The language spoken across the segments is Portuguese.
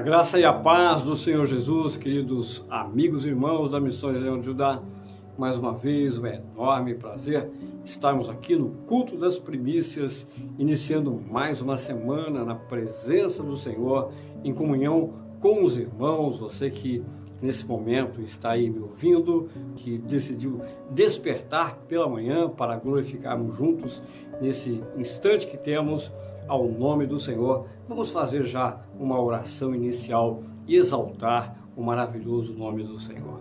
A graça e a paz do Senhor Jesus, queridos amigos e irmãos da Missões Leão de Judá, mais uma vez um enorme prazer estarmos aqui no culto das primícias, iniciando mais uma semana na presença do Senhor, em comunhão com os irmãos, você que nesse momento está aí me ouvindo, que decidiu despertar pela manhã para glorificarmos juntos nesse instante que temos ao nome do Senhor. Vamos fazer já uma oração inicial e exaltar o maravilhoso nome do Senhor.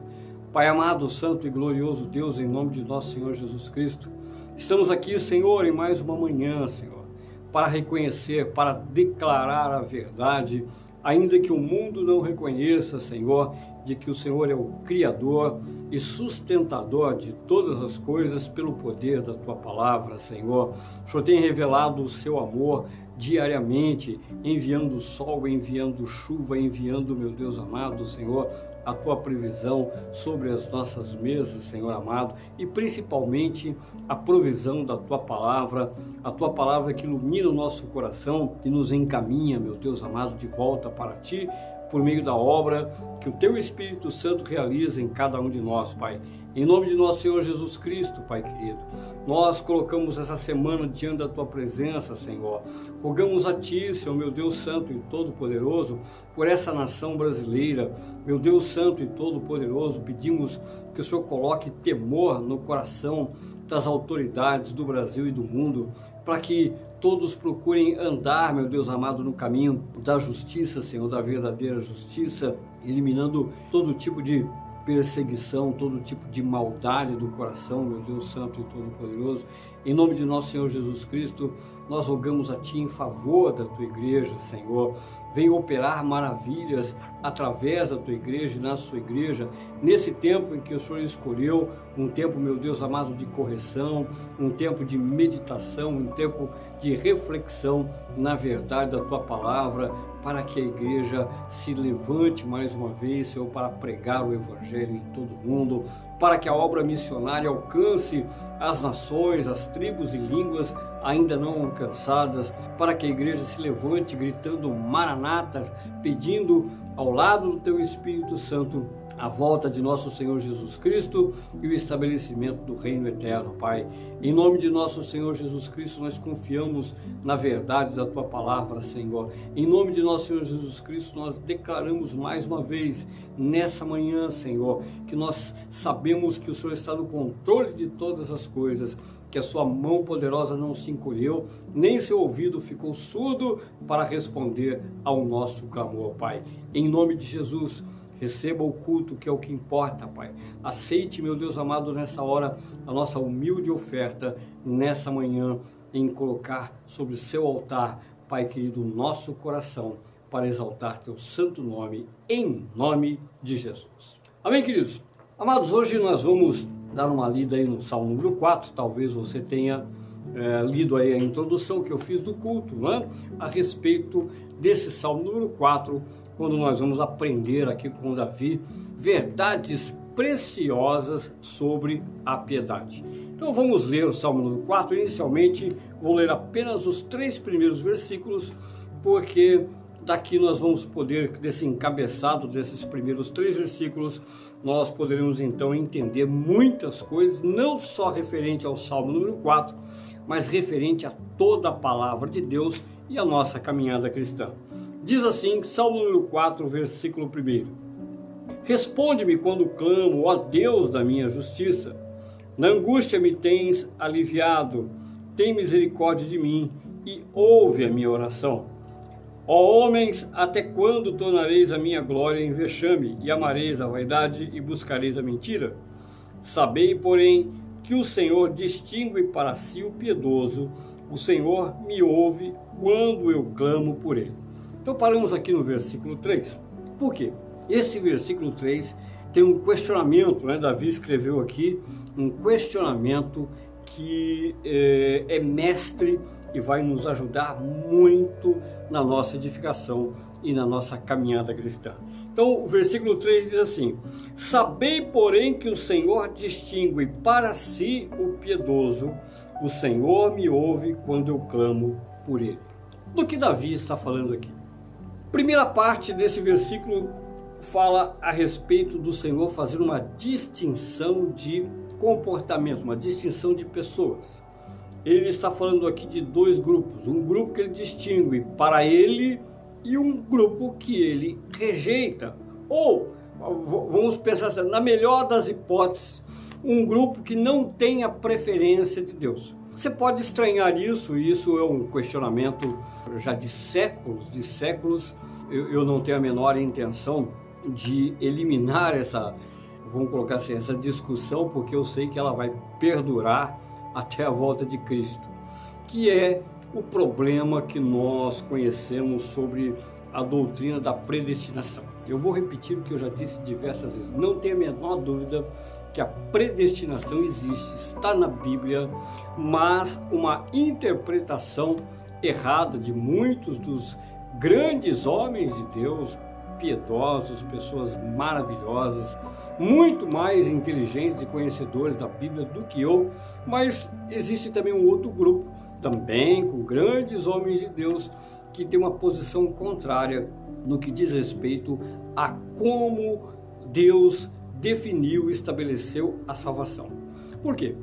Pai amado, santo e glorioso Deus, em nome de nosso Senhor Jesus Cristo, estamos aqui, Senhor, em mais uma manhã, Senhor, para reconhecer, para declarar a verdade, ainda que o mundo não reconheça, Senhor, de que o Senhor é o Criador e sustentador de todas as coisas pelo poder da tua palavra, Senhor. O Senhor tem revelado o seu amor diariamente, enviando sol, enviando chuva, enviando, meu Deus amado, Senhor, a tua previsão sobre as nossas mesas, Senhor amado, e principalmente a provisão da tua palavra, a tua palavra que ilumina o nosso coração e nos encaminha, meu Deus amado, de volta para ti por meio da obra que o Teu Espírito Santo realiza em cada um de nós, Pai. Em nome de nosso Senhor Jesus Cristo, Pai querido, nós colocamos essa semana diante da Tua presença, Senhor. Rogamos a Ti, Senhor, meu Deus Santo e Todo-Poderoso, por essa nação brasileira. Meu Deus Santo e Todo-Poderoso, pedimos que o Senhor coloque temor no coração das autoridades do Brasil e do mundo, para que todos procurem andar, meu Deus amado, no caminho da justiça, Senhor, da verdadeira justiça, eliminando todo tipo de perseguição, todo tipo de maldade do coração, meu Deus Santo e Todo-Poderoso. Em nome de nosso Senhor Jesus Cristo, nós rogamos a Ti em favor da Tua igreja, Senhor. Venha operar maravilhas através da Tua igreja e na Sua igreja, nesse tempo em que o Senhor escolheu, um tempo, meu Deus amado, de correção, um tempo de meditação, um tempo de reflexão na verdade da Tua palavra, para que a igreja se levante mais uma vez, Senhor, para pregar o Evangelho em todo o mundo, para que a obra missionária alcance as nações, as tribos e línguas ainda não alcançadas, para que a igreja se levante gritando Maranata, pedindo ao lado do teu Espírito Santo a volta de nosso Senhor Jesus Cristo e o estabelecimento do reino eterno, Pai. Em nome de nosso Senhor Jesus Cristo, nós confiamos na verdade da tua palavra, Senhor. Em nome de nosso Senhor Jesus Cristo, nós declaramos mais uma vez nessa manhã, Senhor, que nós sabemos que o Senhor está no controle de todas as coisas, que a sua mão poderosa não se encolheu, nem seu ouvido ficou surdo para responder ao nosso clamor, Pai. Em nome de Jesus, Receba o culto, que é o que importa, Pai. Aceite, meu Deus amado, nessa hora, a nossa humilde oferta, nessa manhã, em colocar sobre o seu altar, Pai querido, nosso coração, para exaltar teu santo nome, em nome de Jesus. Amém, queridos? Amados, hoje nós vamos dar uma lida aí no Salmo número 4, talvez você tenha é, lido aí a introdução que eu fiz do culto, né? a respeito desse Salmo número 4, quando nós vamos aprender aqui com Davi verdades preciosas sobre a piedade. Então vamos ler o Salmo número 4. Inicialmente vou ler apenas os três primeiros versículos, porque daqui nós vamos poder, desse encabeçado desses primeiros três versículos, nós poderemos então entender muitas coisas, não só referente ao Salmo número 4, mas referente a toda a palavra de Deus e a nossa caminhada cristã. Diz assim, Salmo número 4, versículo 1. Responde-me quando clamo, ó Deus da minha justiça. Na angústia me tens aliviado, tem misericórdia de mim e ouve a minha oração. Ó homens, até quando tornareis a minha glória em vexame, e amareis a vaidade e buscareis a mentira? Sabei, porém, que o Senhor distingue para si o piedoso, o Senhor me ouve quando eu clamo por ele. Então paramos aqui no versículo 3. Por quê? Esse versículo 3 tem um questionamento, né? Davi escreveu aqui um questionamento que é, é mestre e vai nos ajudar muito na nossa edificação e na nossa caminhada cristã. Então, o versículo 3 diz assim: Sabei, porém, que o Senhor distingue para si o piedoso, o Senhor me ouve quando eu clamo por ele. Do que Davi está falando aqui? Primeira parte desse versículo fala a respeito do Senhor fazer uma distinção de comportamento, uma distinção de pessoas. Ele está falando aqui de dois grupos, um grupo que ele distingue para ele e um grupo que ele rejeita. Ou, vamos pensar assim, na melhor das hipóteses, um grupo que não tem a preferência de Deus. Você pode estranhar isso, e isso é um questionamento já de séculos, de séculos. Eu, eu não tenho a menor intenção de eliminar essa, vamos colocar assim, essa discussão, porque eu sei que ela vai perdurar até a volta de Cristo, que é o problema que nós conhecemos sobre a doutrina da predestinação. Eu vou repetir o que eu já disse diversas vezes. Não tenha a menor dúvida que a predestinação existe, está na Bíblia, mas uma interpretação errada de muitos dos grandes homens de Deus, piedosos, pessoas maravilhosas, muito mais inteligentes e conhecedores da Bíblia do que eu, mas existe também um outro grupo, também com grandes homens de Deus, que tem uma posição contrária no que diz respeito a como Deus definiu e estabeleceu a salvação. Por quê?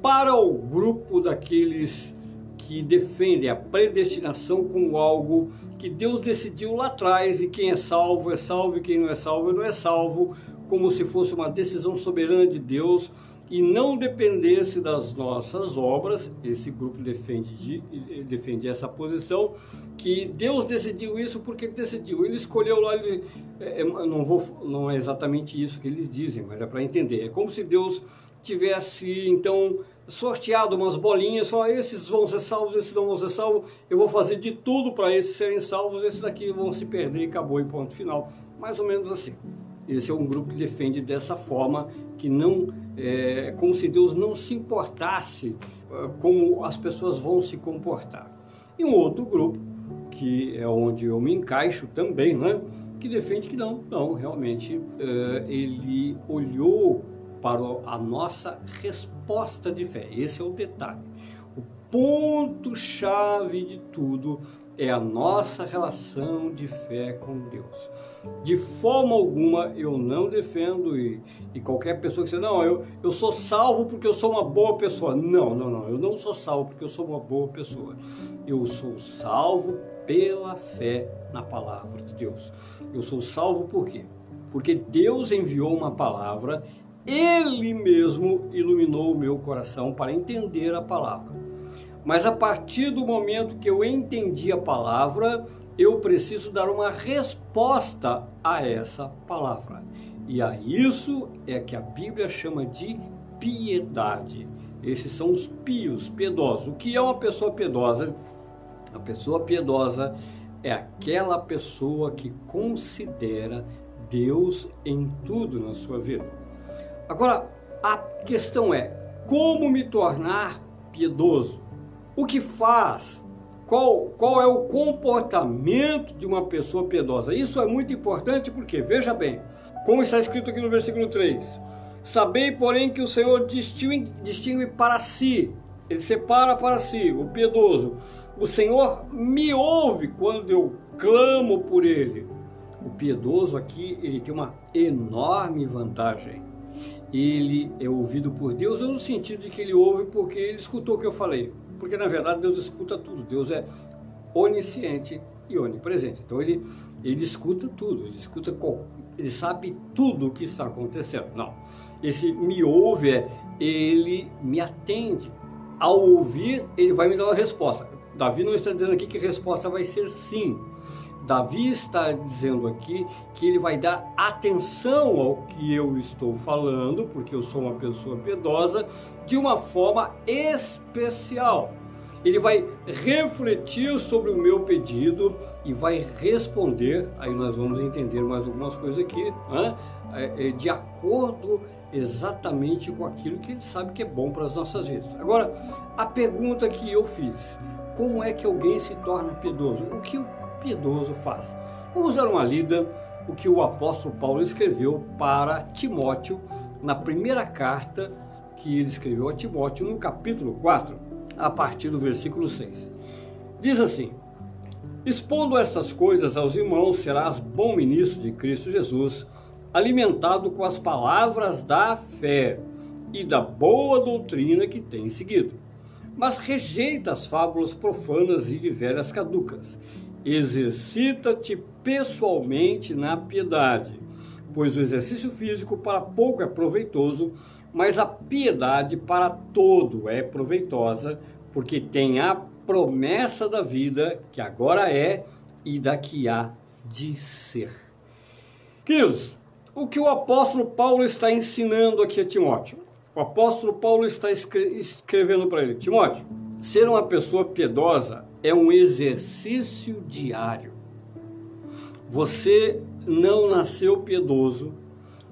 Para o grupo daqueles que defendem a predestinação como algo que Deus decidiu lá atrás e quem é salvo é salvo e quem não é salvo não é salvo, como se fosse uma decisão soberana de Deus e não dependesse das nossas obras, esse grupo defende, de, defende essa posição, que Deus decidiu isso porque decidiu. Ele escolheu lá, ele, é, é não, vou, não é exatamente isso que eles dizem, mas é para entender. É como se Deus tivesse, então, sorteado umas bolinhas, só esses vão ser salvos, esses não vão ser salvos, eu vou fazer de tudo para esses serem salvos, esses aqui vão se perder e acabou em ponto final. Mais ou menos assim. Esse é um grupo que defende dessa forma, que não é como se Deus não se importasse é, como as pessoas vão se comportar. E um outro grupo, que é onde eu me encaixo também, né? que defende que não, não, realmente é, ele olhou para a nossa resposta de fé. Esse é o detalhe. O ponto-chave de tudo é a nossa relação de fé com Deus. De forma alguma eu não defendo e, e qualquer pessoa que diz, não, eu, eu sou salvo porque eu sou uma boa pessoa. Não, não, não, eu não sou salvo porque eu sou uma boa pessoa. Eu sou salvo pela fé na palavra de Deus. Eu sou salvo por quê? Porque Deus enviou uma palavra, Ele mesmo iluminou o meu coração para entender a palavra. Mas a partir do momento que eu entendi a palavra, eu preciso dar uma resposta a essa palavra. E a isso é que a Bíblia chama de piedade. Esses são os pios, piedosos. O que é uma pessoa piedosa? A pessoa piedosa é aquela pessoa que considera Deus em tudo na sua vida. Agora, a questão é: como me tornar piedoso? O que faz, qual, qual é o comportamento de uma pessoa piedosa. Isso é muito importante porque, veja bem, como está escrito aqui no versículo 3: Sabei, porém, que o Senhor distingue, distingue para si, ele separa para si o piedoso. O Senhor me ouve quando eu clamo por ele. O piedoso aqui, ele tem uma enorme vantagem. Ele é ouvido por Deus no sentido de que ele ouve porque ele escutou o que eu falei. Porque na verdade Deus escuta tudo. Deus é onisciente e onipresente. Então ele, ele escuta tudo, ele escuta, ele sabe tudo o que está acontecendo. Não. Esse me ouve é ele me atende. Ao ouvir, ele vai me dar uma resposta. Davi não está dizendo aqui que a resposta vai ser sim. Davi está dizendo aqui que ele vai dar atenção ao que eu estou falando, porque eu sou uma pessoa piedosa, de uma forma especial. Ele vai refletir sobre o meu pedido e vai responder. Aí nós vamos entender mais algumas coisas aqui, né? De acordo exatamente com aquilo que ele sabe que é bom para as nossas vidas. Agora, a pergunta que eu fiz: como é que alguém se torna piedoso? O que o piedoso faz. Vamos dar uma lida o que o apóstolo Paulo escreveu para Timóteo na primeira carta que ele escreveu a Timóteo no capítulo 4, a partir do versículo 6. Diz assim: Expondo estas coisas aos irmãos, serás bom ministro de Cristo Jesus, alimentado com as palavras da fé e da boa doutrina que tem seguido. Mas rejeita as fábulas profanas e de velhas caducas. Exercita-te pessoalmente na piedade, pois o exercício físico para pouco é proveitoso, mas a piedade para todo é proveitosa, porque tem a promessa da vida que agora é e da que há de ser. Queridos, o que o apóstolo Paulo está ensinando aqui a Timóteo? O apóstolo Paulo está escrevendo para ele: Timóteo, ser uma pessoa piedosa é um exercício diário. Você não nasceu piedoso,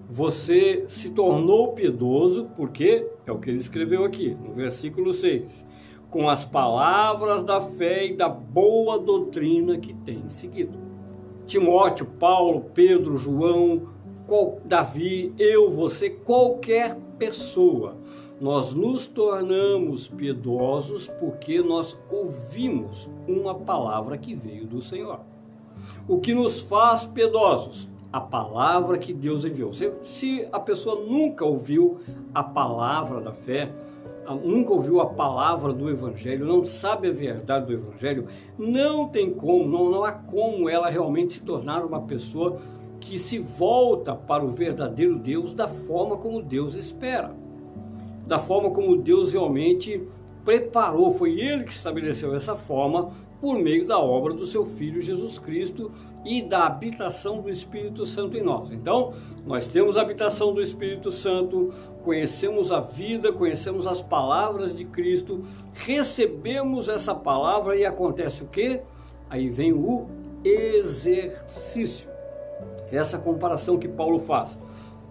você se tornou piedoso porque é o que ele escreveu aqui, no versículo 6 com as palavras da fé e da boa doutrina que tem seguido. Timóteo, Paulo, Pedro, João, Davi, eu, você, qualquer pessoa, nós nos tornamos piedosos porque nós ouvimos uma palavra que veio do Senhor. O que nos faz piedosos? A palavra que Deus enviou. Se a pessoa nunca ouviu a palavra da fé, nunca ouviu a palavra do Evangelho, não sabe a verdade do Evangelho, não tem como, não, não há como ela realmente se tornar uma pessoa que se volta para o verdadeiro Deus da forma como Deus espera, da forma como Deus realmente preparou, foi ele que estabeleceu essa forma por meio da obra do seu Filho Jesus Cristo e da habitação do Espírito Santo em nós. Então, nós temos a habitação do Espírito Santo, conhecemos a vida, conhecemos as palavras de Cristo, recebemos essa palavra e acontece o que? Aí vem o exercício. Essa comparação que Paulo faz.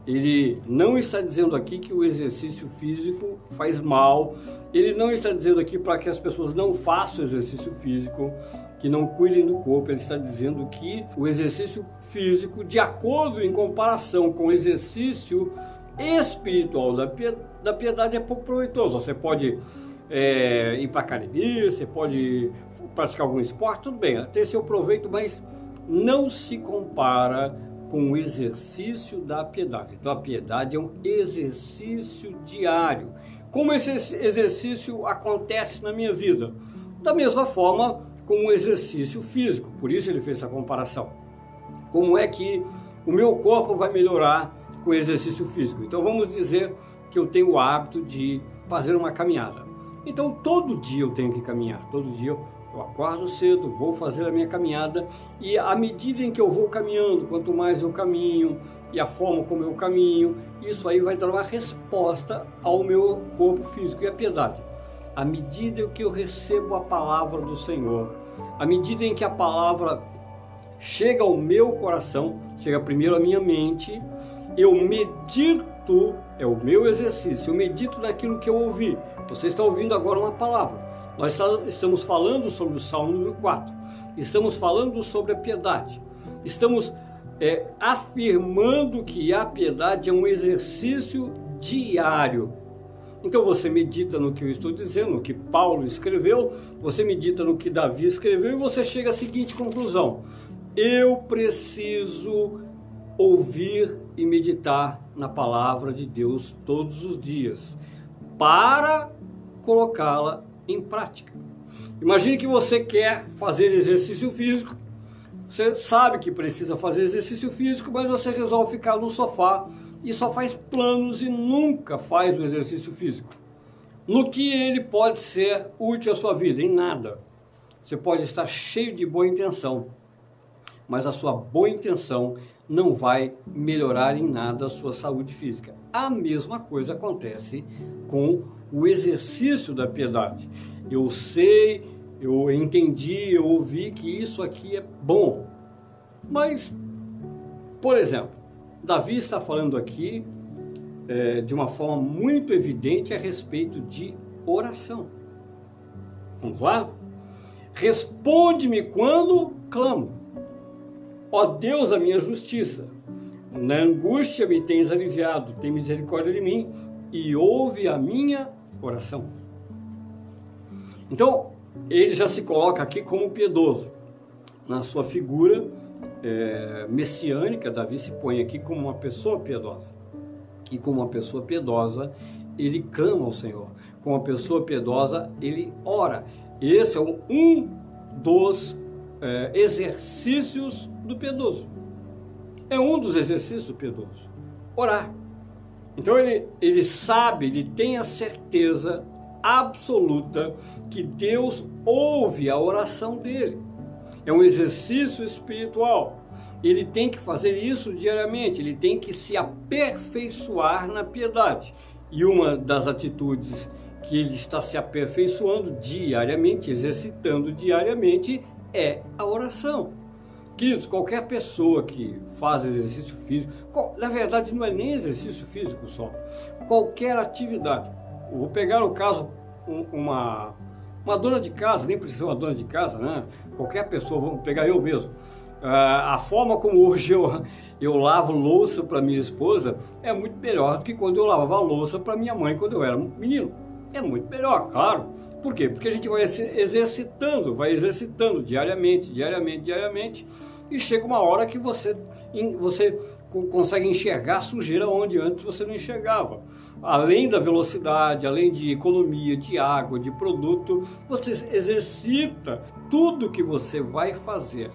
Ele não está dizendo aqui que o exercício físico faz mal. Ele não está dizendo aqui para que as pessoas não façam exercício físico, que não cuidem do corpo. Ele está dizendo que o exercício físico, de acordo em comparação com o exercício espiritual da piedade, é pouco proveitoso. Você pode é, ir para academia, você pode praticar algum esporte, tudo bem, ter seu proveito, mas não se compara com o exercício da piedade. Então, a piedade é um exercício diário. Como esse exercício acontece na minha vida? Da mesma forma como um exercício físico. Por isso ele fez essa comparação. Como é que o meu corpo vai melhorar com o exercício físico? Então, vamos dizer que eu tenho o hábito de fazer uma caminhada. Então, todo dia eu tenho que caminhar. Todo dia eu acordo cedo, vou fazer a minha caminhada e à medida em que eu vou caminhando, quanto mais eu caminho e a forma como eu caminho, isso aí vai dar uma resposta ao meu corpo físico e a piedade. À medida em que eu recebo a palavra do Senhor, à medida em que a palavra chega ao meu coração, chega primeiro à minha mente, eu medito, é o meu exercício, eu medito naquilo que eu ouvi. Você está ouvindo agora uma palavra. Nós estamos falando sobre o Salmo número 4, estamos falando sobre a piedade, estamos é, afirmando que a piedade é um exercício diário. Então você medita no que eu estou dizendo, no que Paulo escreveu, você medita no que Davi escreveu e você chega à seguinte conclusão: eu preciso ouvir e meditar na palavra de Deus todos os dias para colocá-la em prática. Imagine que você quer fazer exercício físico, você sabe que precisa fazer exercício físico, mas você resolve ficar no sofá e só faz planos e nunca faz o exercício físico. No que ele pode ser útil à sua vida? Em nada. Você pode estar cheio de boa intenção, mas a sua boa intenção não vai melhorar em nada a sua saúde física. A mesma coisa acontece com o exercício da piedade. Eu sei, eu entendi, eu ouvi que isso aqui é bom. Mas, por exemplo, Davi está falando aqui é, de uma forma muito evidente a respeito de oração. Vamos lá? Responde-me quando clamo. Ó Deus, a minha justiça. Na angústia me tens aliviado, tem misericórdia de mim e ouve a minha oração. Então, ele já se coloca aqui como piedoso. na sua figura é, messiânica, Davi se põe aqui como uma pessoa piedosa. E como uma pessoa piedosa, ele clama ao Senhor. Como uma pessoa piedosa, ele ora. Esse é um dos é, exercícios do piedoso. É um dos exercícios do piedoso. Orar. Então ele, ele sabe, ele tem a certeza absoluta que Deus ouve a oração dele. É um exercício espiritual. Ele tem que fazer isso diariamente, ele tem que se aperfeiçoar na piedade. E uma das atitudes que ele está se aperfeiçoando diariamente, exercitando diariamente, é a oração. Queridos, qualquer pessoa que faz exercício físico, na verdade não é nem exercício físico só, qualquer atividade. Eu vou pegar o caso, uma, uma dona de casa, nem precisa ser uma dona de casa, né? Qualquer pessoa, vamos pegar eu mesmo. a forma como hoje eu, eu lavo louça para minha esposa é muito melhor do que quando eu lavava louça para minha mãe quando eu era menino. É muito melhor, claro. Por quê? Porque a gente vai exercitando, vai exercitando diariamente, diariamente, diariamente, e chega uma hora que você, você consegue enxergar sujeira onde antes você não enxergava. Além da velocidade, além de economia de água, de produto, você exercita tudo que você vai fazer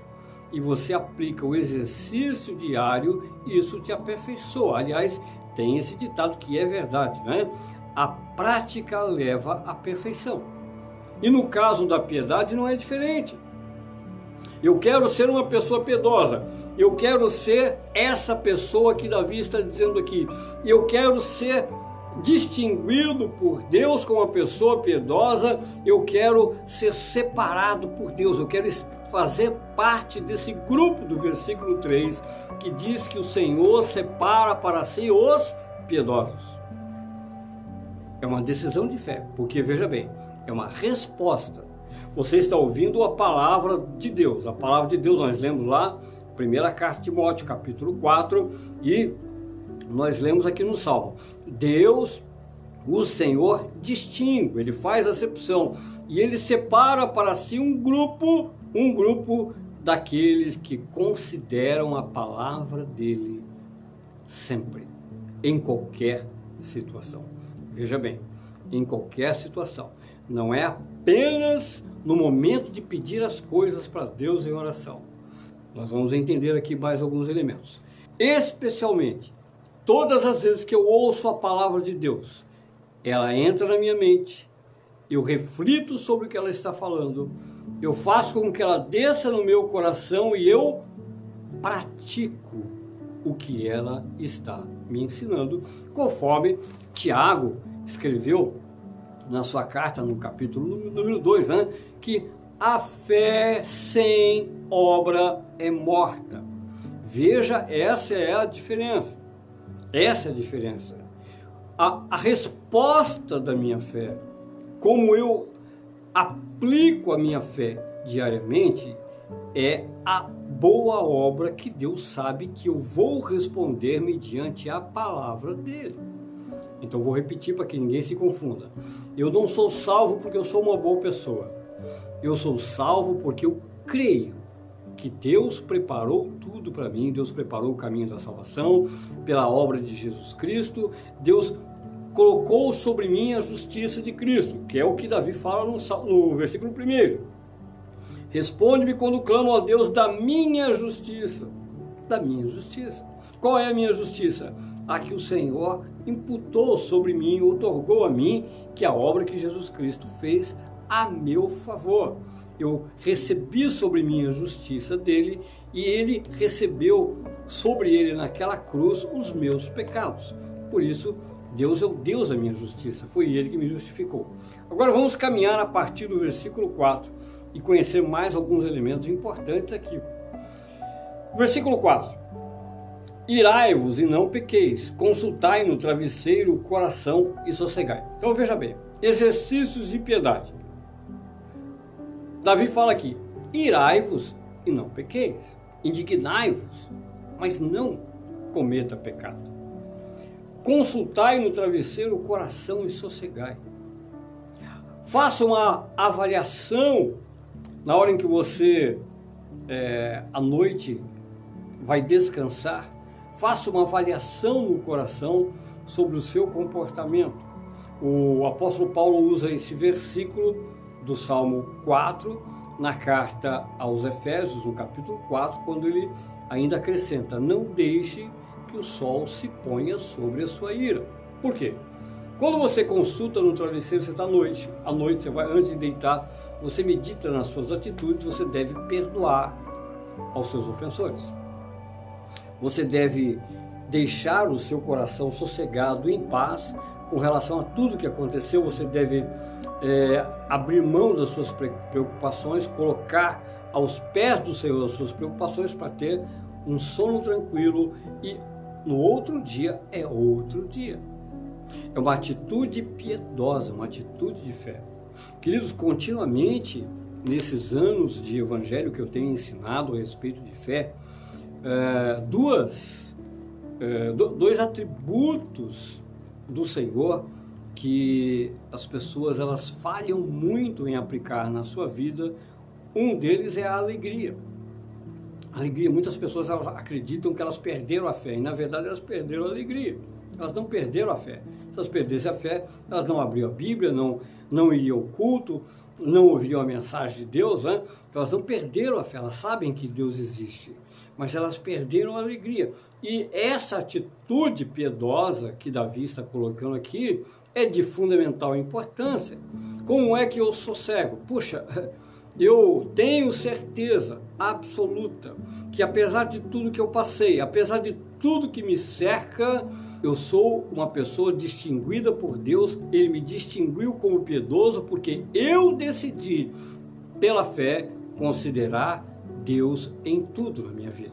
e você aplica o exercício diário, isso te aperfeiçoa. Aliás, tem esse ditado que é verdade, né? A prática leva à perfeição. E no caso da piedade não é diferente. Eu quero ser uma pessoa piedosa. Eu quero ser essa pessoa que Davi está dizendo aqui. Eu quero ser distinguido por Deus como uma pessoa piedosa. Eu quero ser separado por Deus. Eu quero fazer parte desse grupo do versículo 3 que diz que o Senhor separa para si os piedosos. É uma decisão de fé, porque veja bem, é uma resposta. Você está ouvindo a palavra de Deus. A palavra de Deus nós lemos lá, primeira carta de Timóteo, capítulo 4, e nós lemos aqui no Salmo. Deus, o Senhor, distingue, ele faz acepção e ele separa para si um grupo, um grupo daqueles que consideram a palavra dele sempre, em qualquer situação. Veja bem, em qualquer situação. Não é apenas no momento de pedir as coisas para Deus em oração. Nós vamos entender aqui mais alguns elementos. Especialmente, todas as vezes que eu ouço a palavra de Deus, ela entra na minha mente, eu reflito sobre o que ela está falando, eu faço com que ela desça no meu coração e eu pratico o que ela está me ensinando, conforme Tiago escreveu na sua carta, no capítulo número 2, né, que a fé sem obra é morta. Veja, essa é a diferença. Essa é a diferença. A, a resposta da minha fé, como eu aplico a minha fé diariamente, é a boa obra que Deus sabe que eu vou responder mediante a palavra dele. Então vou repetir para que ninguém se confunda. Eu não sou salvo porque eu sou uma boa pessoa. Eu sou salvo porque eu creio que Deus preparou tudo para mim, Deus preparou o caminho da salvação pela obra de Jesus Cristo. Deus colocou sobre mim a justiça de Cristo, que é o que Davi fala no, no versículo 1. Responde-me quando clamo a Deus da minha justiça. Da minha justiça. Qual é a minha justiça? A que o Senhor imputou sobre mim, otorgou a mim, que é a obra que Jesus Cristo fez a meu favor. Eu recebi sobre mim a justiça dele e ele recebeu sobre ele naquela cruz os meus pecados. Por isso, Deus é o Deus da minha justiça, foi ele que me justificou. Agora vamos caminhar a partir do versículo 4 e conhecer mais alguns elementos importantes aqui. Versículo 4. Irai-vos e não pequeis, consultai no travesseiro o coração e sossegai. Então veja bem, exercícios de piedade. Davi fala aqui: irai-vos e não pequeis, indignai-vos, mas não cometa pecado. Consultai no travesseiro o coração e sossegai. Faça uma avaliação na hora em que você é, à noite vai descansar, faça uma avaliação no coração sobre o seu comportamento. O apóstolo Paulo usa esse versículo do Salmo 4 na carta aos Efésios, no capítulo 4, quando ele ainda acrescenta: Não deixe que o sol se ponha sobre a sua ira. Por quê? Quando você consulta no travesseiro, você está à noite, à noite você vai antes de deitar, você medita nas suas atitudes, você deve perdoar aos seus ofensores. Você deve deixar o seu coração sossegado, em paz, com relação a tudo que aconteceu. Você deve é, abrir mão das suas preocupações, colocar aos pés do Senhor as suas preocupações para ter um sono tranquilo e no outro dia é outro dia. É uma atitude piedosa, uma atitude de fé. Queridos, continuamente, nesses anos de evangelho que eu tenho ensinado a respeito de fé, é, duas, é, dois atributos do Senhor que as pessoas elas falham muito em aplicar na sua vida. Um deles é a alegria. Alegria, muitas pessoas elas acreditam que elas perderam a fé e na verdade elas perderam a alegria. Elas não perderam a fé. Se elas perdessem a fé, elas não abriam a Bíblia, não, não iriam ao culto, não ouviam a mensagem de Deus, né? Então elas não perderam a fé, elas sabem que Deus existe, mas elas perderam a alegria. E essa atitude piedosa que Davi está colocando aqui é de fundamental importância. Como é que eu sou cego? Puxa, eu tenho certeza absoluta que apesar de tudo que eu passei, apesar de tudo que me cerca, eu sou uma pessoa distinguida por Deus, Ele me distinguiu como piedoso porque eu decidi, pela fé, considerar Deus em tudo na minha vida.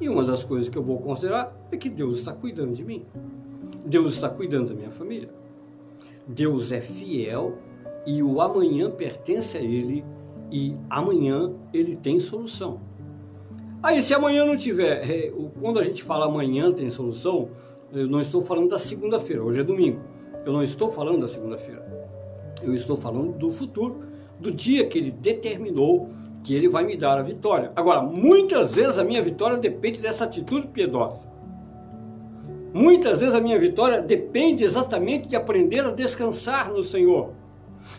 E uma das coisas que eu vou considerar é que Deus está cuidando de mim. Deus está cuidando da minha família. Deus é fiel e o amanhã pertence a Ele e amanhã Ele tem solução. Aí, se amanhã não tiver, é, quando a gente fala amanhã tem solução, eu não estou falando da segunda-feira, hoje é domingo. Eu não estou falando da segunda-feira. Eu estou falando do futuro, do dia que ele determinou que ele vai me dar a vitória. Agora, muitas vezes a minha vitória depende dessa atitude piedosa. Muitas vezes a minha vitória depende exatamente de aprender a descansar no Senhor.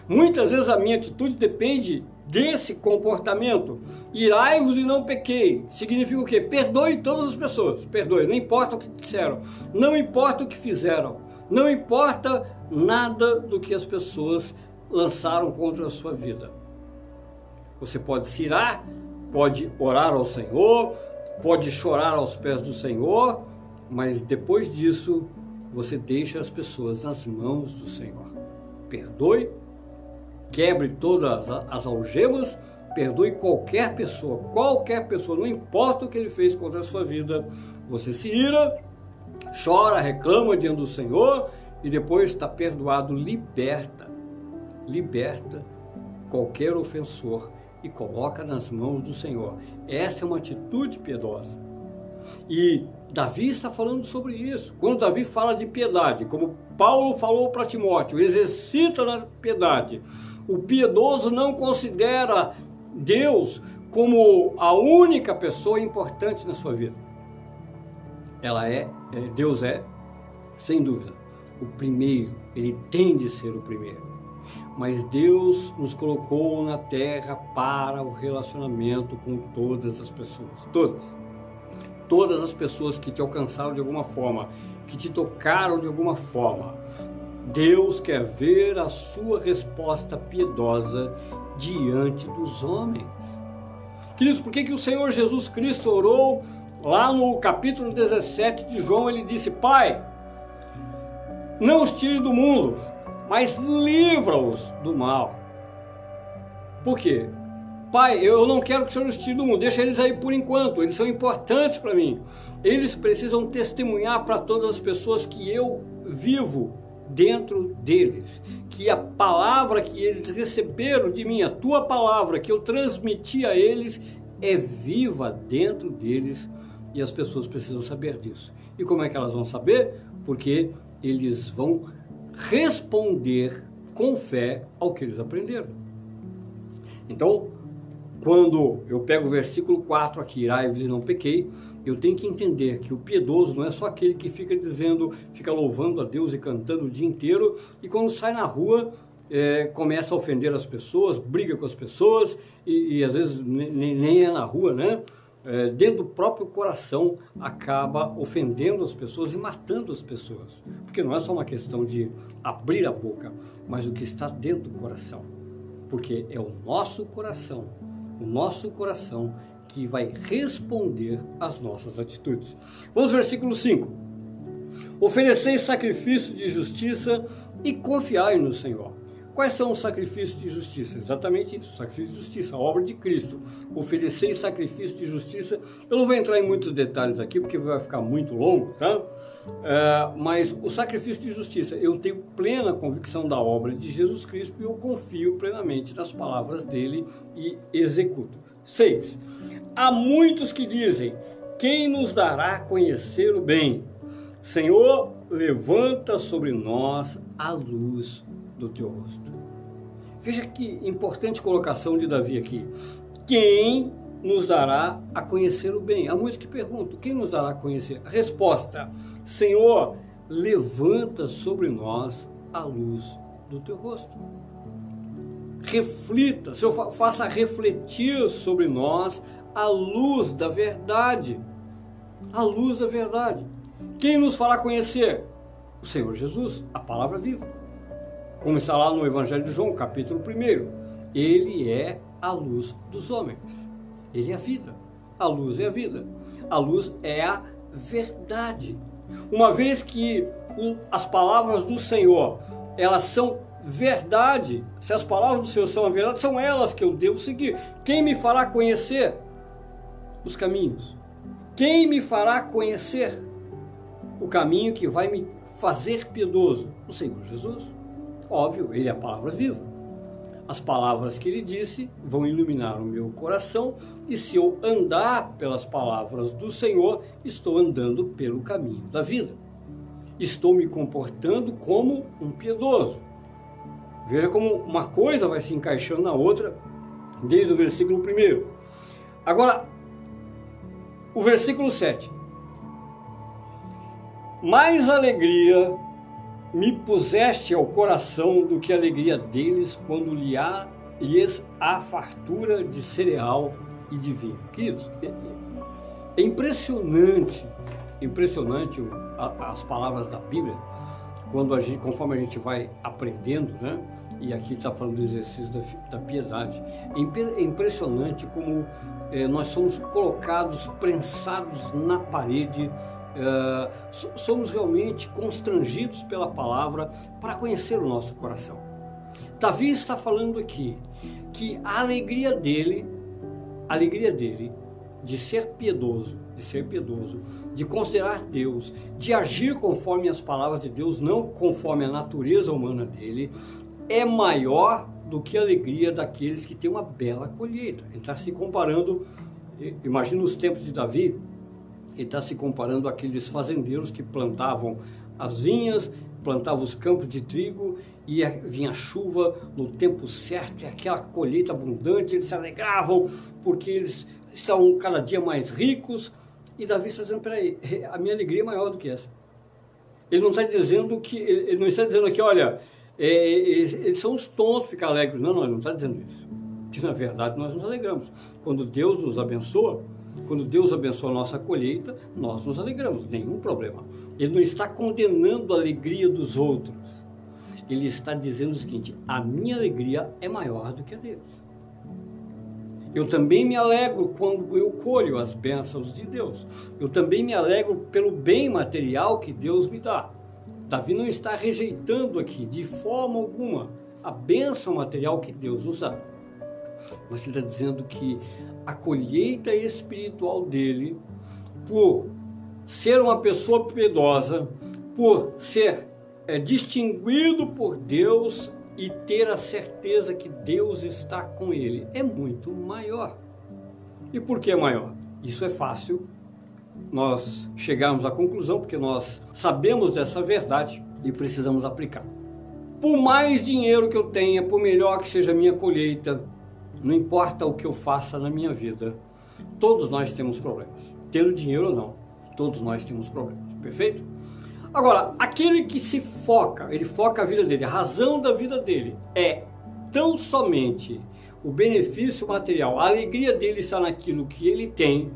Muitas vezes a minha atitude depende desse comportamento. Irai-vos e não pequei. Significa o quê? Perdoe todas as pessoas. Perdoe, não importa o que disseram, não importa o que fizeram, não importa nada do que as pessoas lançaram contra a sua vida. Você pode se irar, pode orar ao Senhor, pode chorar aos pés do Senhor, mas depois disso você deixa as pessoas nas mãos do Senhor. Perdoe quebre todas as algemas, perdoe qualquer pessoa, qualquer pessoa, não importa o que ele fez contra a sua vida, você se ira, chora, reclama diante do Senhor e depois está perdoado, liberta, liberta qualquer ofensor e coloca nas mãos do Senhor. Essa é uma atitude piedosa. E Davi está falando sobre isso. Quando Davi fala de piedade, como Paulo falou para Timóteo, exercita na piedade. O piedoso não considera Deus como a única pessoa importante na sua vida. Ela é, é, Deus é, sem dúvida, o primeiro. Ele tem de ser o primeiro. Mas Deus nos colocou na terra para o relacionamento com todas as pessoas, todas. Todas as pessoas que te alcançaram de alguma forma, que te tocaram de alguma forma. Deus quer ver a sua resposta piedosa diante dos homens. Queridos, por que, que o Senhor Jesus Cristo orou lá no capítulo 17 de João? Ele disse: Pai, não os tire do mundo, mas livra-os do mal. Por quê? Pai, eu não quero que o Senhor os tire do mundo, deixa eles aí por enquanto, eles são importantes para mim. Eles precisam testemunhar para todas as pessoas que eu vivo dentro deles, que a palavra que eles receberam de mim, a tua palavra que eu transmiti a eles, é viva dentro deles e as pessoas precisam saber disso. E como é que elas vão saber? Porque eles vão responder com fé ao que eles aprenderam. Então, quando eu pego o versículo 4 aqui, irai e não pequei, eu tenho que entender que o piedoso não é só aquele que fica dizendo, fica louvando a Deus e cantando o dia inteiro, e quando sai na rua é, começa a ofender as pessoas, briga com as pessoas, e, e às vezes nem, nem, é na rua, né? É, dentro do próprio coração acaba ofendendo as pessoas e matando as pessoas. Porque não é só uma questão de abrir a boca, mas o que está dentro do coração. Porque é o nosso coração, o nosso coração que vai responder às nossas atitudes. Vamos ao versículo 5. Ofereceis sacrifício de justiça e confiai no Senhor. Quais são os sacrifícios de justiça? Exatamente isso, sacrifício de justiça, a obra de Cristo. Oferecer sacrifício de justiça. Eu não vou entrar em muitos detalhes aqui, porque vai ficar muito longo, tá? É, mas o sacrifício de justiça, eu tenho plena convicção da obra de Jesus Cristo e eu confio plenamente nas palavras dele e executo. 6. Há muitos que dizem: Quem nos dará a conhecer o bem? Senhor, levanta sobre nós a luz do teu rosto. Veja que importante colocação de Davi aqui. Quem nos dará a conhecer o bem? Há muitos que perguntam: quem nos dará a conhecer? A resposta: Senhor, levanta sobre nós a luz do teu rosto. Reflita, Senhor, faça refletir sobre nós a luz da verdade. A luz da verdade. Quem nos fará conhecer? O Senhor Jesus, a palavra viva como está lá no Evangelho de João, capítulo 1. Ele é a luz dos homens. Ele é a vida. A luz é a vida. A luz é a verdade. Uma vez que as palavras do Senhor, elas são verdade, se as palavras do Senhor são a verdade, são elas que eu devo seguir. Quem me fará conhecer os caminhos? Quem me fará conhecer o caminho que vai me fazer piedoso? O Senhor Jesus. Óbvio, ele é a palavra viva. As palavras que ele disse vão iluminar o meu coração, e se eu andar pelas palavras do Senhor, estou andando pelo caminho da vida. Estou me comportando como um piedoso. Veja como uma coisa vai se encaixando na outra, desde o versículo 1. Agora, o versículo 7. Mais alegria me puseste ao coração do que a alegria deles quando lhes há fartura de cereal e de vinho. Queridos, é, é impressionante, impressionante as palavras da Bíblia, quando a gente, conforme a gente vai aprendendo, né? E aqui está falando do exercício da, da piedade. É, é impressionante como é, nós somos colocados, prensados na parede uh, somos realmente constrangidos pela palavra para conhecer o nosso coração. Davi está falando aqui que a alegria dele, a alegria dele de ser piedoso, de ser piedoso, de considerar Deus, de agir conforme as palavras de Deus, não conforme a natureza humana dele, é maior do que a alegria daqueles que têm uma bela colheita. Ele está se comparando, imagina os tempos de Davi, ele está se comparando àqueles fazendeiros que plantavam as vinhas, plantavam os campos de trigo e vinha chuva no tempo certo e aquela colheita abundante, eles se alegravam porque eles estavam cada dia mais ricos. E Davi está dizendo, peraí, a minha alegria é maior do que essa. Ele não está dizendo que, ele não está dizendo aqui, olha, é, eles, eles, são os tontos ficar alegres. Não, não, ele não está dizendo isso. Que na verdade nós nos alegramos. Quando Deus nos abençoa, quando Deus abençoa a nossa colheita, nós nos alegramos, nenhum problema. Ele não está condenando a alegria dos outros. Ele está dizendo o seguinte: a minha alegria é maior do que a deles. Eu também me alegro quando eu colho as bênçãos de Deus. Eu também me alegro pelo bem material que Deus me dá. Davi não está rejeitando aqui, de forma alguma, a bênção material que Deus nos dá. Mas ele está dizendo que a colheita espiritual dele, por ser uma pessoa piedosa, por ser é, distinguido por Deus e ter a certeza que Deus está com ele, é muito maior. E por que é maior? Isso é fácil nós chegarmos à conclusão, porque nós sabemos dessa verdade e precisamos aplicar. Por mais dinheiro que eu tenha, por melhor que seja a minha colheita, não importa o que eu faça na minha vida, todos nós temos problemas. Tendo dinheiro ou não, todos nós temos problemas. Perfeito? Agora, aquele que se foca, ele foca a vida dele, a razão da vida dele é tão somente o benefício material, a alegria dele está naquilo que ele tem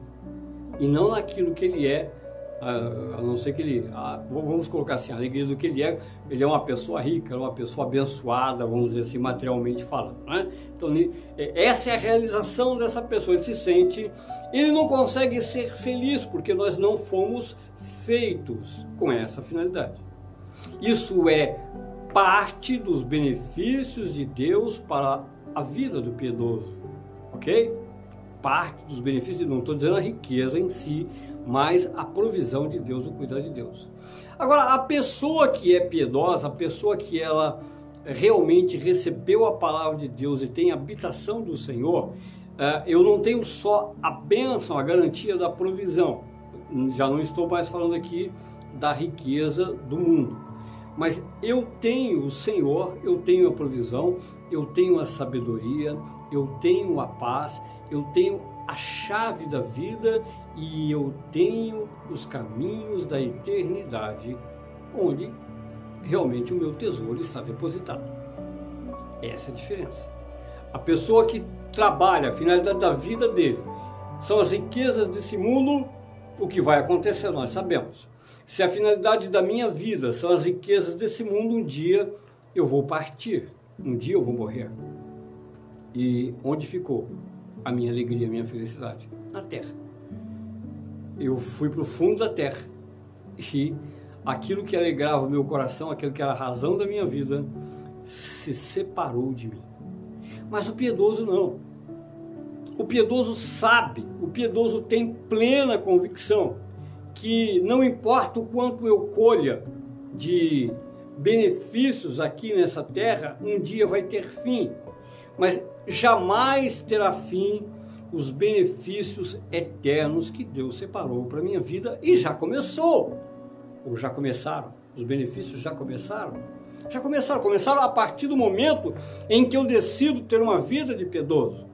e não naquilo que ele é, a, não ser que ele, a, vamos colocar assim, a alegria do que ele é, ele é uma pessoa rica, uma pessoa abençoada, vamos dizer assim, materialmente falando. Né? Então, é, essa é a realização dessa pessoa, ele se sente, ele não consegue ser feliz porque nós não fomos feitos com essa finalidade. Isso é parte dos benefícios de Deus para a vida do piedoso, ok? Parte dos benefícios, não estou dizendo a riqueza em si, mas a provisão de Deus, o cuidado de Deus. Agora, a pessoa que é piedosa, a pessoa que ela realmente recebeu a palavra de Deus e tem habitação do Senhor, eh, eu não tenho só a bênção, a garantia da provisão. Já não estou mais falando aqui da riqueza do mundo mas eu tenho o Senhor, eu tenho a provisão, eu tenho a sabedoria, eu tenho a paz, eu tenho a chave da vida e eu tenho os caminhos da eternidade, onde realmente o meu tesouro está depositado. Essa é a diferença. A pessoa que trabalha, a finalidade da vida dele, são as riquezas desse mundo, o que vai acontecer, nós sabemos. Se a finalidade da minha vida são as riquezas desse mundo, um dia eu vou partir, um dia eu vou morrer. E onde ficou a minha alegria, a minha felicidade? Na terra. Eu fui para o fundo da terra e aquilo que alegrava o meu coração, aquilo que era a razão da minha vida, se separou de mim. Mas o piedoso não. O piedoso sabe, o piedoso tem plena convicção que não importa o quanto eu colha de benefícios aqui nessa terra, um dia vai ter fim, mas jamais terá fim os benefícios eternos que Deus separou para minha vida e já começou, ou já começaram, os benefícios já começaram. Já começaram, começaram a partir do momento em que eu decido ter uma vida de piedoso.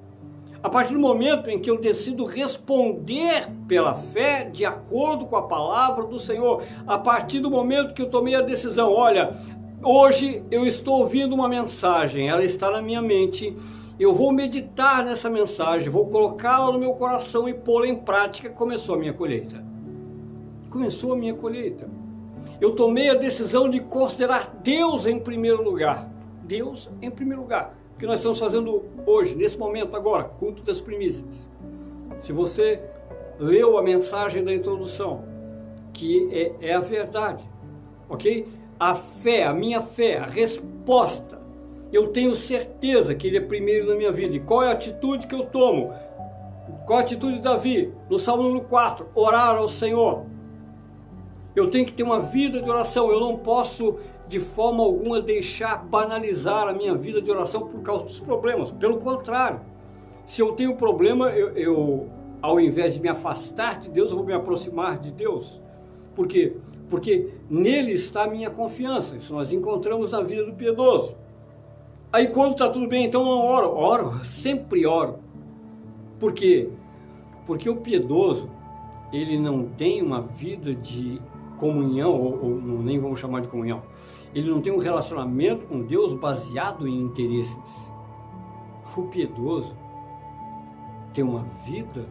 A partir do momento em que eu decido responder pela fé de acordo com a palavra do Senhor, a partir do momento que eu tomei a decisão, olha, hoje eu estou ouvindo uma mensagem, ela está na minha mente, eu vou meditar nessa mensagem, vou colocá-la no meu coração e pô-la em prática, começou a minha colheita. Começou a minha colheita. Eu tomei a decisão de considerar Deus em primeiro lugar. Deus em primeiro lugar que nós estamos fazendo hoje, nesse momento agora, culto das primícias. Se você leu a mensagem da introdução, que é, é a verdade, ok? A fé, a minha fé, a resposta, eu tenho certeza que ele é primeiro na minha vida. E qual é a atitude que eu tomo? Qual a atitude de Davi? No Salmo número 4, orar ao Senhor. Eu tenho que ter uma vida de oração, eu não posso de forma alguma deixar banalizar a minha vida de oração por causa dos problemas. Pelo contrário, se eu tenho problema, eu, eu ao invés de me afastar de Deus, eu vou me aproximar de Deus. Por quê? Porque nele está a minha confiança. Isso nós encontramos na vida do piedoso. Aí quando está tudo bem, então não oro. Oro, sempre oro. Por quê? Porque o piedoso, ele não tem uma vida de comunhão, ou, ou nem vamos chamar de comunhão, ele não tem um relacionamento com Deus baseado em interesses. O piedoso tem uma vida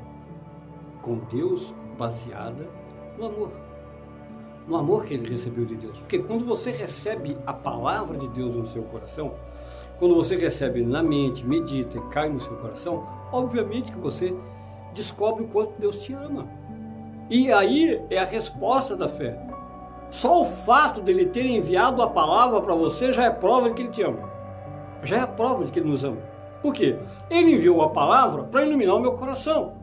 com Deus baseada no amor. No amor que ele recebeu de Deus. Porque quando você recebe a palavra de Deus no seu coração, quando você recebe na mente, medita e cai no seu coração, obviamente que você descobre o quanto Deus te ama. E aí é a resposta da fé. Só o fato dele ter enviado a palavra para você já é prova de que ele te ama. Já é prova de que ele nos ama. Por quê? Ele enviou a palavra para iluminar o meu coração.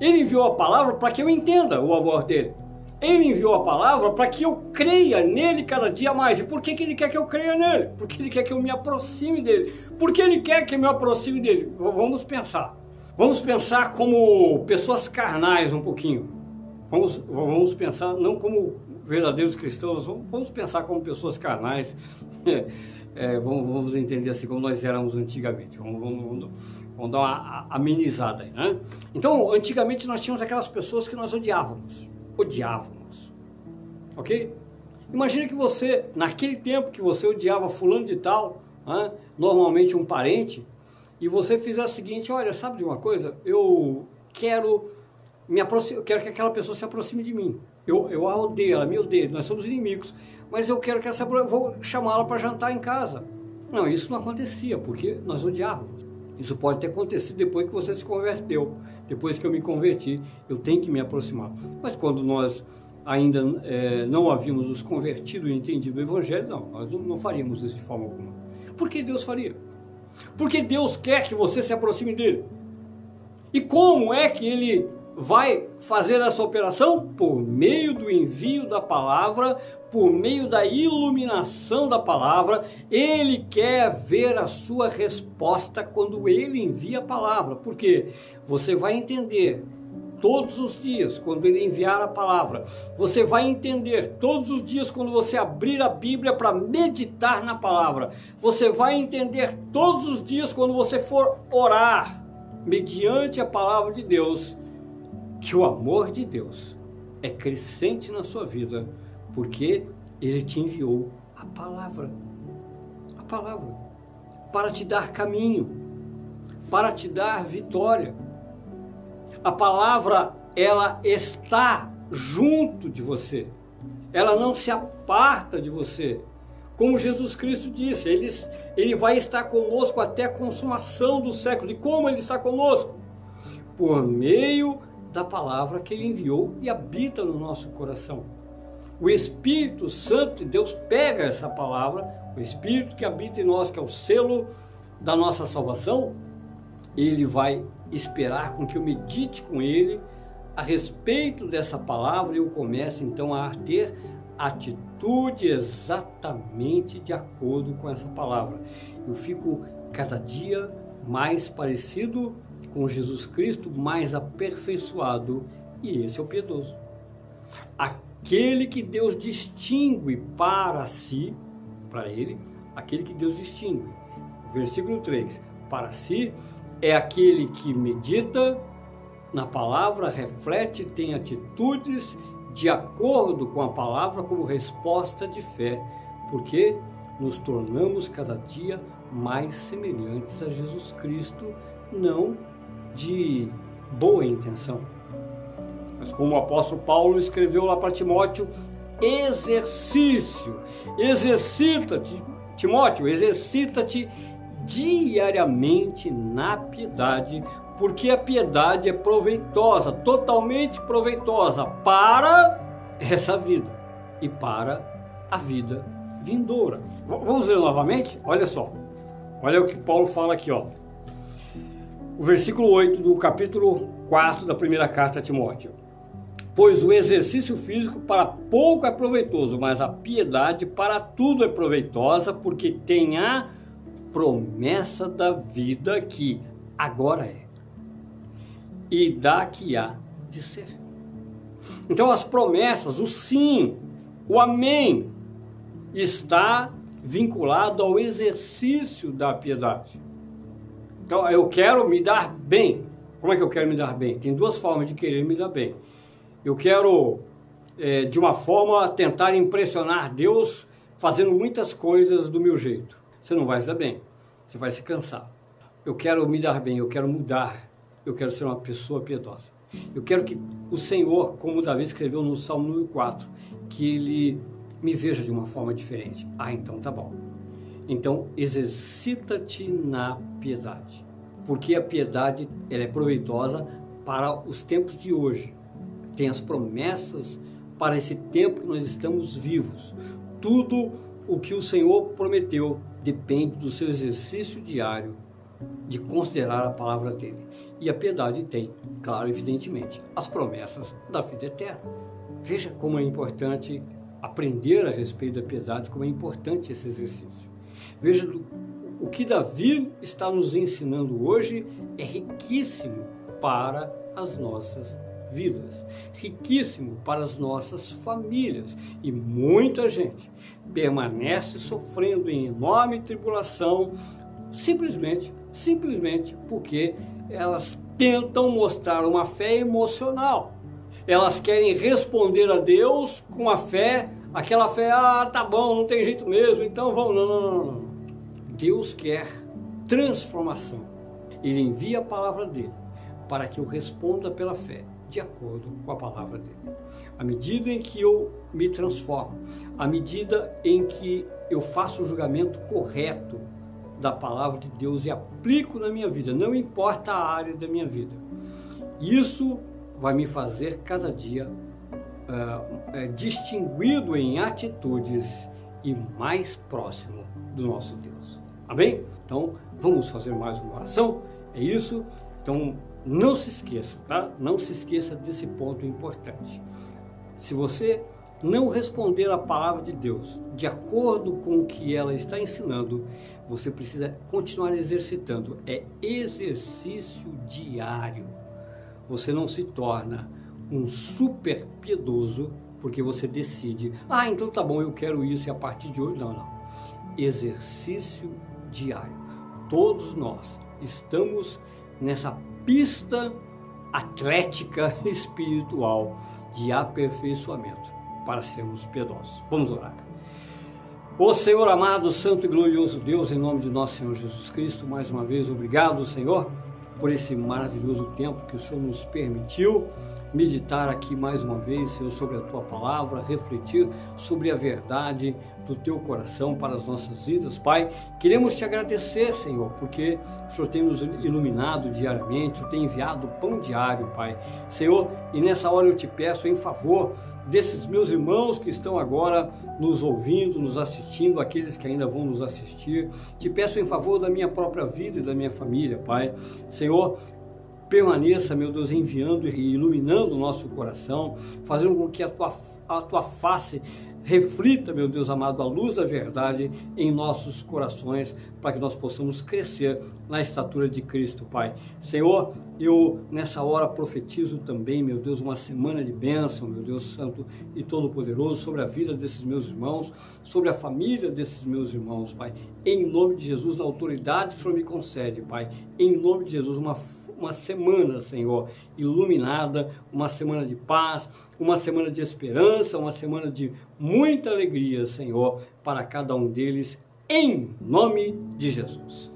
Ele enviou a palavra para que eu entenda o amor dele. Ele enviou a palavra para que eu creia nele cada dia mais. E por que, que ele quer que eu creia nele? Porque ele quer que eu me aproxime dele. Por que ele quer que eu me aproxime dele? Vamos pensar. Vamos pensar como pessoas carnais um pouquinho. Vamos, vamos pensar não como verdadeiros cristãos, vamos pensar como pessoas carnais, é, vamos, vamos, entender assim como nós éramos antigamente. Vamos, vamos, vamos, dar uma amenizada aí, né? Então, antigamente nós tínhamos aquelas pessoas que nós odiávamos. Odiávamos. Ok? Imagine que você, naquele tempo que você odiava fulano de tal, né, normalmente um parente, e você fizer o seguinte, olha, sabe de uma coisa? Eu quero me eu quero que aquela pessoa se aproxime de mim. Eu, eu a odeio, ela me odeia, nós somos inimigos, mas eu quero que essa vou chamá-la para jantar em casa. Não, isso não acontecia, porque nós odiávamos. Isso pode ter acontecido depois que você se converteu, depois que eu me converti, eu tenho que me aproximar. Mas quando nós ainda é, não havíamos nos convertido e entendido o Evangelho, não, nós não, não faríamos isso de forma alguma. Por que Deus faria? Porque Deus quer que você se aproxime dele. E como é que ele vai fazer essa operação? Por meio do envio da palavra, por meio da iluminação da palavra. Ele quer ver a sua resposta quando ele envia a palavra. Porque você vai entender todos os dias, quando ele enviar a palavra. Você vai entender todos os dias, quando você abrir a Bíblia para meditar na palavra. Você vai entender todos os dias, quando você for orar, mediante a palavra de Deus, que o amor de Deus é crescente na sua vida, porque ele te enviou a palavra. A palavra. Para te dar caminho, para te dar vitória a palavra ela está junto de você. Ela não se aparta de você. Como Jesus Cristo disse, ele, ele vai estar conosco até a consumação do século. E como ele está conosco? Por meio da palavra que ele enviou e habita no nosso coração. O Espírito Santo de Deus pega essa palavra, o Espírito que habita em nós, que é o selo da nossa salvação, ele vai esperar com que eu medite com ele a respeito dessa palavra e eu comece então a ter atitude exatamente de acordo com essa palavra. Eu fico cada dia mais parecido com Jesus Cristo, mais aperfeiçoado, e esse é o piedoso. Aquele que Deus distingue para si, para ele, aquele que Deus distingue. Versículo 3: Para si é aquele que medita na palavra, reflete, tem atitudes de acordo com a palavra como resposta de fé, porque nos tornamos cada dia mais semelhantes a Jesus Cristo, não de boa intenção. Mas como o apóstolo Paulo escreveu lá para Timóteo, exercício, exercita-te, Timóteo, exercita-te diariamente na piedade, porque a piedade é proveitosa, totalmente proveitosa para essa vida e para a vida vindoura. Vamos ler novamente? Olha só. Olha o que Paulo fala aqui, ó. O versículo 8 do capítulo 4 da primeira carta a Timóteo. Pois o exercício físico para pouco é proveitoso, mas a piedade para tudo é proveitosa, porque tem a promessa da vida que agora é e da que há de ser. Então as promessas, o sim, o amém, está vinculado ao exercício da piedade. Então eu quero me dar bem. Como é que eu quero me dar bem? Tem duas formas de querer me dar bem. Eu quero, é, de uma forma, tentar impressionar Deus fazendo muitas coisas do meu jeito você não vai se dar bem, você vai se cansar. Eu quero me dar bem, eu quero mudar, eu quero ser uma pessoa piedosa. Eu quero que o Senhor, como Davi escreveu no Salmo número 4, que ele me veja de uma forma diferente. Ah, então tá bom. Então, exercita-te na piedade, porque a piedade ela é proveitosa para os tempos de hoje. Tem as promessas para esse tempo que nós estamos vivos. Tudo o que o Senhor prometeu depende do seu exercício diário de considerar a palavra dele. E a piedade tem, claro, evidentemente, as promessas da vida eterna. Veja como é importante aprender a respeito da piedade, como é importante esse exercício. Veja o que Davi está nos ensinando hoje é riquíssimo para as nossas vidas, riquíssimo para as nossas famílias. E muita gente permanece sofrendo em enorme tribulação, simplesmente, simplesmente porque elas tentam mostrar uma fé emocional. Elas querem responder a Deus com a fé, aquela fé, ah, tá bom, não tem jeito mesmo, então vamos. Não, não, não, não. Deus quer transformação. Ele envia a palavra dele para que eu responda pela fé, de acordo com a palavra dele. À medida em que eu me transformo, à medida em que eu faço o julgamento correto da palavra de Deus e aplico na minha vida, não importa a área da minha vida, isso vai me fazer cada dia uh, distinguido em atitudes e mais próximo do nosso Deus. Amém? Então, vamos fazer mais uma oração? É isso? Então, não se esqueça, tá? Não se esqueça desse ponto importante. Se você não responder a palavra de Deus de acordo com o que ela está ensinando, você precisa continuar exercitando. É exercício diário. Você não se torna um super piedoso porque você decide, ah, então tá bom, eu quero isso e a partir de hoje. Não, não. Exercício diário. Todos nós estamos nessa pista atlética espiritual de aperfeiçoamento para sermos piedosos. Vamos orar. Ô Senhor amado, santo e glorioso Deus, em nome de nosso Senhor Jesus Cristo, mais uma vez, obrigado, Senhor, por esse maravilhoso tempo que o Senhor nos permitiu meditar aqui mais uma vez, Senhor, sobre a tua palavra, refletir sobre a verdade do teu coração para as nossas vidas, Pai. Queremos te agradecer, Senhor, porque o Senhor tem nos iluminado diariamente, o Senhor tem enviado pão diário, Pai. Senhor, e nessa hora eu te peço em favor desses meus irmãos que estão agora nos ouvindo, nos assistindo, aqueles que ainda vão nos assistir. Te peço em favor da minha própria vida e da minha família, Pai. Senhor, permaneça, meu Deus, enviando e iluminando o nosso coração, fazendo com que a tua, a tua face reflita, meu Deus amado, a luz da verdade em nossos corações, para que nós possamos crescer na estatura de Cristo, Pai. Senhor, eu nessa hora profetizo também, meu Deus, uma semana de bênção, meu Deus Santo e Todo-Poderoso, sobre a vida desses meus irmãos, sobre a família desses meus irmãos, Pai. Em nome de Jesus, na autoridade que o Senhor me concede, Pai. Em nome de Jesus, uma uma semana, Senhor, iluminada, uma semana de paz, uma semana de esperança, uma semana de muita alegria, Senhor, para cada um deles, em nome de Jesus.